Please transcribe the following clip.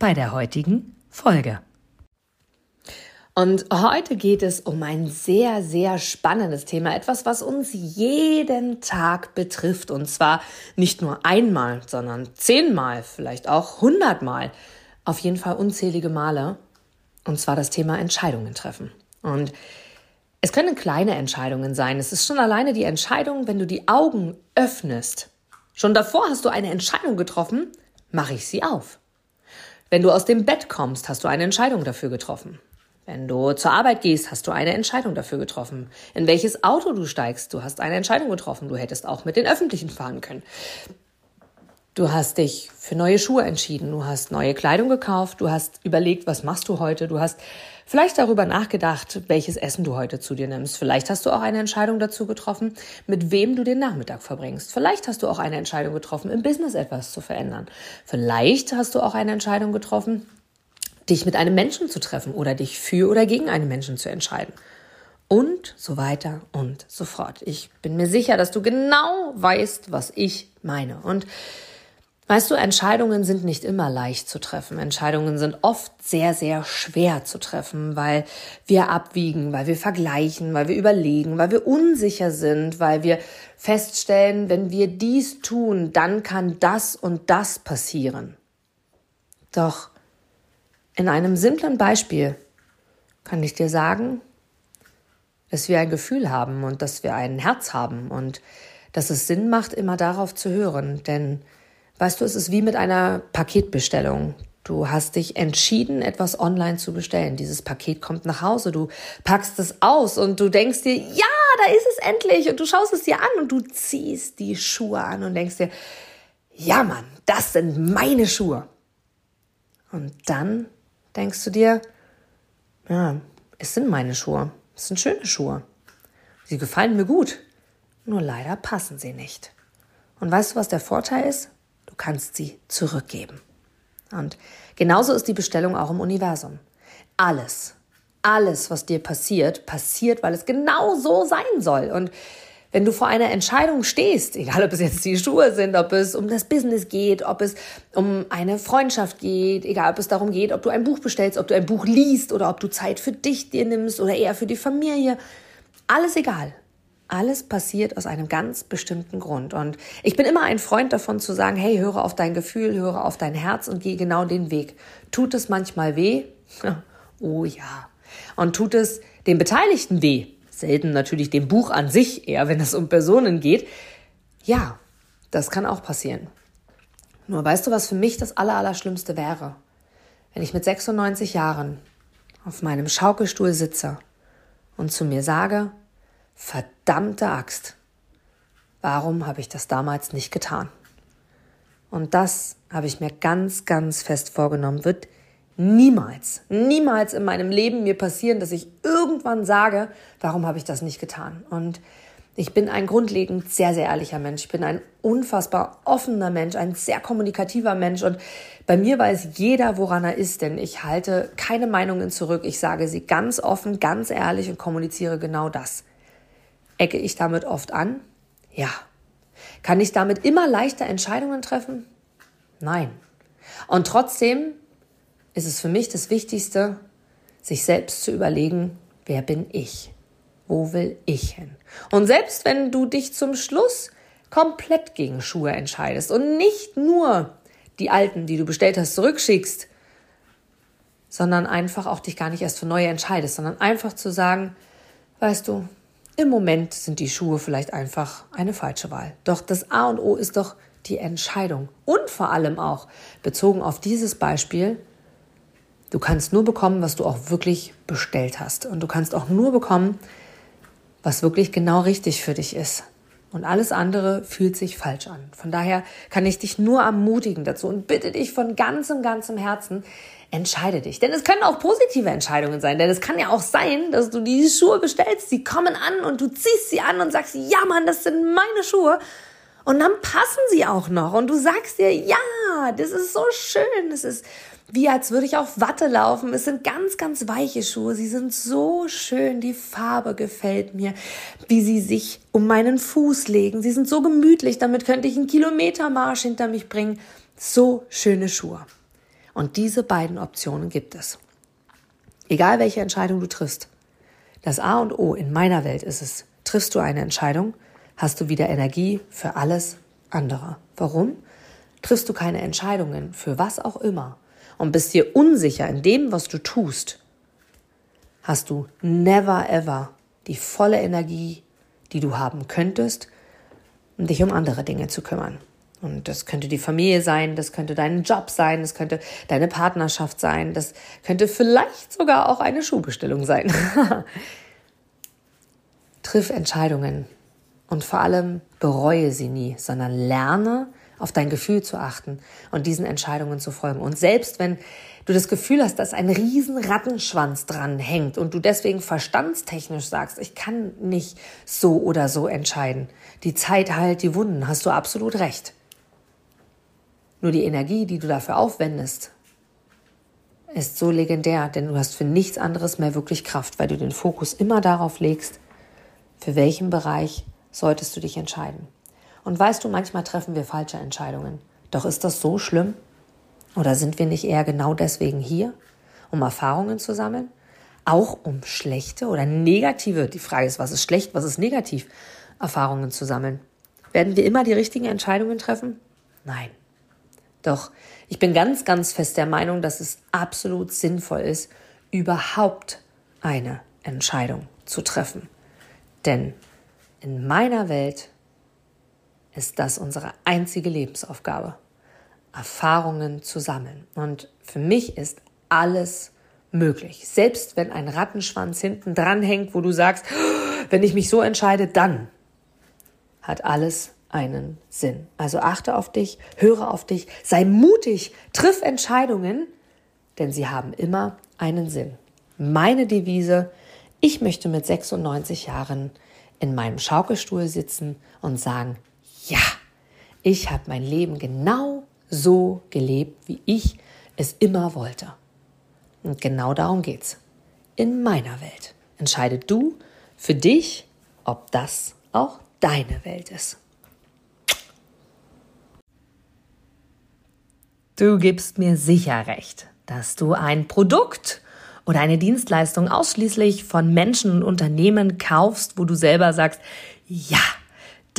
bei der heutigen Folge. Und heute geht es um ein sehr, sehr spannendes Thema, etwas, was uns jeden Tag betrifft. Und zwar nicht nur einmal, sondern zehnmal, vielleicht auch hundertmal, auf jeden Fall unzählige Male. Und zwar das Thema Entscheidungen treffen. Und es können kleine Entscheidungen sein. Es ist schon alleine die Entscheidung, wenn du die Augen öffnest. Schon davor hast du eine Entscheidung getroffen, mache ich sie auf. Wenn du aus dem Bett kommst, hast du eine Entscheidung dafür getroffen. Wenn du zur Arbeit gehst, hast du eine Entscheidung dafür getroffen. In welches Auto du steigst, du hast eine Entscheidung getroffen. Du hättest auch mit den Öffentlichen fahren können. Du hast dich für neue Schuhe entschieden, du hast neue Kleidung gekauft, du hast überlegt, was machst du heute, du hast vielleicht darüber nachgedacht, welches Essen du heute zu dir nimmst. Vielleicht hast du auch eine Entscheidung dazu getroffen, mit wem du den Nachmittag verbringst. Vielleicht hast du auch eine Entscheidung getroffen, im Business etwas zu verändern. Vielleicht hast du auch eine Entscheidung getroffen, dich mit einem Menschen zu treffen oder dich für oder gegen einen Menschen zu entscheiden. Und so weiter und so fort. Ich bin mir sicher, dass du genau weißt, was ich meine. Und Weißt du, Entscheidungen sind nicht immer leicht zu treffen. Entscheidungen sind oft sehr, sehr schwer zu treffen, weil wir abwiegen, weil wir vergleichen, weil wir überlegen, weil wir unsicher sind, weil wir feststellen, wenn wir dies tun, dann kann das und das passieren. Doch in einem simplen Beispiel kann ich dir sagen, dass wir ein Gefühl haben und dass wir ein Herz haben und dass es Sinn macht, immer darauf zu hören, denn Weißt du, es ist wie mit einer Paketbestellung. Du hast dich entschieden, etwas online zu bestellen. Dieses Paket kommt nach Hause, du packst es aus und du denkst dir, ja, da ist es endlich. Und du schaust es dir an und du ziehst die Schuhe an und denkst dir, ja, Mann, das sind meine Schuhe. Und dann denkst du dir, ja, es sind meine Schuhe. Es sind schöne Schuhe. Sie gefallen mir gut. Nur leider passen sie nicht. Und weißt du, was der Vorteil ist? Kannst sie zurückgeben. Und genauso ist die Bestellung auch im Universum. Alles, alles, was dir passiert, passiert, weil es genau so sein soll. Und wenn du vor einer Entscheidung stehst, egal ob es jetzt die Schuhe sind, ob es um das Business geht, ob es um eine Freundschaft geht, egal ob es darum geht, ob du ein Buch bestellst, ob du ein Buch liest oder ob du Zeit für dich dir nimmst oder eher für die Familie, alles egal. Alles passiert aus einem ganz bestimmten Grund. Und ich bin immer ein Freund davon zu sagen, hey, höre auf dein Gefühl, höre auf dein Herz und geh genau den Weg. Tut es manchmal weh? Oh ja. Und tut es den Beteiligten weh? Selten natürlich dem Buch an sich, eher wenn es um Personen geht. Ja, das kann auch passieren. Nur weißt du, was für mich das Allerallerschlimmste wäre? Wenn ich mit 96 Jahren auf meinem Schaukelstuhl sitze und zu mir sage, verdammte Axt, warum habe ich das damals nicht getan? Und das habe ich mir ganz, ganz fest vorgenommen, wird niemals, niemals in meinem Leben mir passieren, dass ich irgendwann sage, warum habe ich das nicht getan? Und ich bin ein grundlegend sehr, sehr ehrlicher Mensch. Ich bin ein unfassbar offener Mensch, ein sehr kommunikativer Mensch. Und bei mir weiß jeder, woran er ist, denn ich halte keine Meinungen zurück. Ich sage sie ganz offen, ganz ehrlich und kommuniziere genau das. Ecke ich damit oft an? Ja. Kann ich damit immer leichter Entscheidungen treffen? Nein. Und trotzdem ist es für mich das Wichtigste, sich selbst zu überlegen, wer bin ich? Wo will ich hin? Und selbst wenn du dich zum Schluss komplett gegen Schuhe entscheidest und nicht nur die alten, die du bestellt hast, zurückschickst, sondern einfach auch dich gar nicht erst für neue entscheidest, sondern einfach zu sagen, weißt du, im Moment sind die Schuhe vielleicht einfach eine falsche Wahl. Doch das A und O ist doch die Entscheidung. Und vor allem auch bezogen auf dieses Beispiel, du kannst nur bekommen, was du auch wirklich bestellt hast. Und du kannst auch nur bekommen, was wirklich genau richtig für dich ist. Und alles andere fühlt sich falsch an. Von daher kann ich dich nur ermutigen dazu und bitte dich von ganzem, ganzem Herzen, entscheide dich. Denn es können auch positive Entscheidungen sein. Denn es kann ja auch sein, dass du die Schuhe bestellst, die kommen an und du ziehst sie an und sagst, ja Mann, das sind meine Schuhe. Und dann passen sie auch noch. Und du sagst dir, ja, das ist so schön. Das ist wie als würde ich auf Watte laufen. Es sind ganz, ganz weiche Schuhe. Sie sind so schön. Die Farbe gefällt mir, wie sie sich um meinen Fuß legen. Sie sind so gemütlich. Damit könnte ich einen Kilometermarsch hinter mich bringen. So schöne Schuhe. Und diese beiden Optionen gibt es. Egal welche Entscheidung du triffst. Das A und O in meiner Welt ist es, triffst du eine Entscheidung, hast du wieder Energie für alles andere. Warum? Triffst du keine Entscheidungen für was auch immer und bist dir unsicher in dem, was du tust, hast du never ever die volle Energie, die du haben könntest, um dich um andere Dinge zu kümmern. Und das könnte die Familie sein, das könnte dein Job sein, das könnte deine Partnerschaft sein, das könnte vielleicht sogar auch eine Schuhbestellung sein. Triff Entscheidungen und vor allem bereue sie nie, sondern lerne auf dein Gefühl zu achten und diesen Entscheidungen zu folgen. Und selbst wenn du das Gefühl hast, dass ein riesen Rattenschwanz dran hängt und du deswegen verstandstechnisch sagst, ich kann nicht so oder so entscheiden, die Zeit heilt die Wunden, hast du absolut recht. Nur die Energie, die du dafür aufwendest, ist so legendär, denn du hast für nichts anderes mehr wirklich Kraft, weil du den Fokus immer darauf legst, für welchen Bereich solltest du dich entscheiden. Und weißt du, manchmal treffen wir falsche Entscheidungen. Doch ist das so schlimm? Oder sind wir nicht eher genau deswegen hier, um Erfahrungen zu sammeln? Auch um schlechte oder negative, die Frage ist, was ist schlecht, was ist negativ, Erfahrungen zu sammeln. Werden wir immer die richtigen Entscheidungen treffen? Nein. Doch ich bin ganz, ganz fest der Meinung, dass es absolut sinnvoll ist, überhaupt eine Entscheidung zu treffen. Denn in meiner Welt ist das unsere einzige Lebensaufgabe, Erfahrungen zu sammeln. Und für mich ist alles möglich. Selbst wenn ein Rattenschwanz hinten dran hängt, wo du sagst, wenn ich mich so entscheide, dann hat alles einen Sinn. Also achte auf dich, höre auf dich, sei mutig, triff Entscheidungen, denn sie haben immer einen Sinn. Meine Devise, ich möchte mit 96 Jahren in meinem Schaukelstuhl sitzen und sagen, ja, ich habe mein Leben genau so gelebt, wie ich es immer wollte. Und genau darum geht's. In meiner Welt. Entscheide du für dich, ob das auch deine Welt ist. Du gibst mir sicher recht, dass du ein Produkt oder eine Dienstleistung ausschließlich von Menschen und Unternehmen kaufst, wo du selber sagst, ja,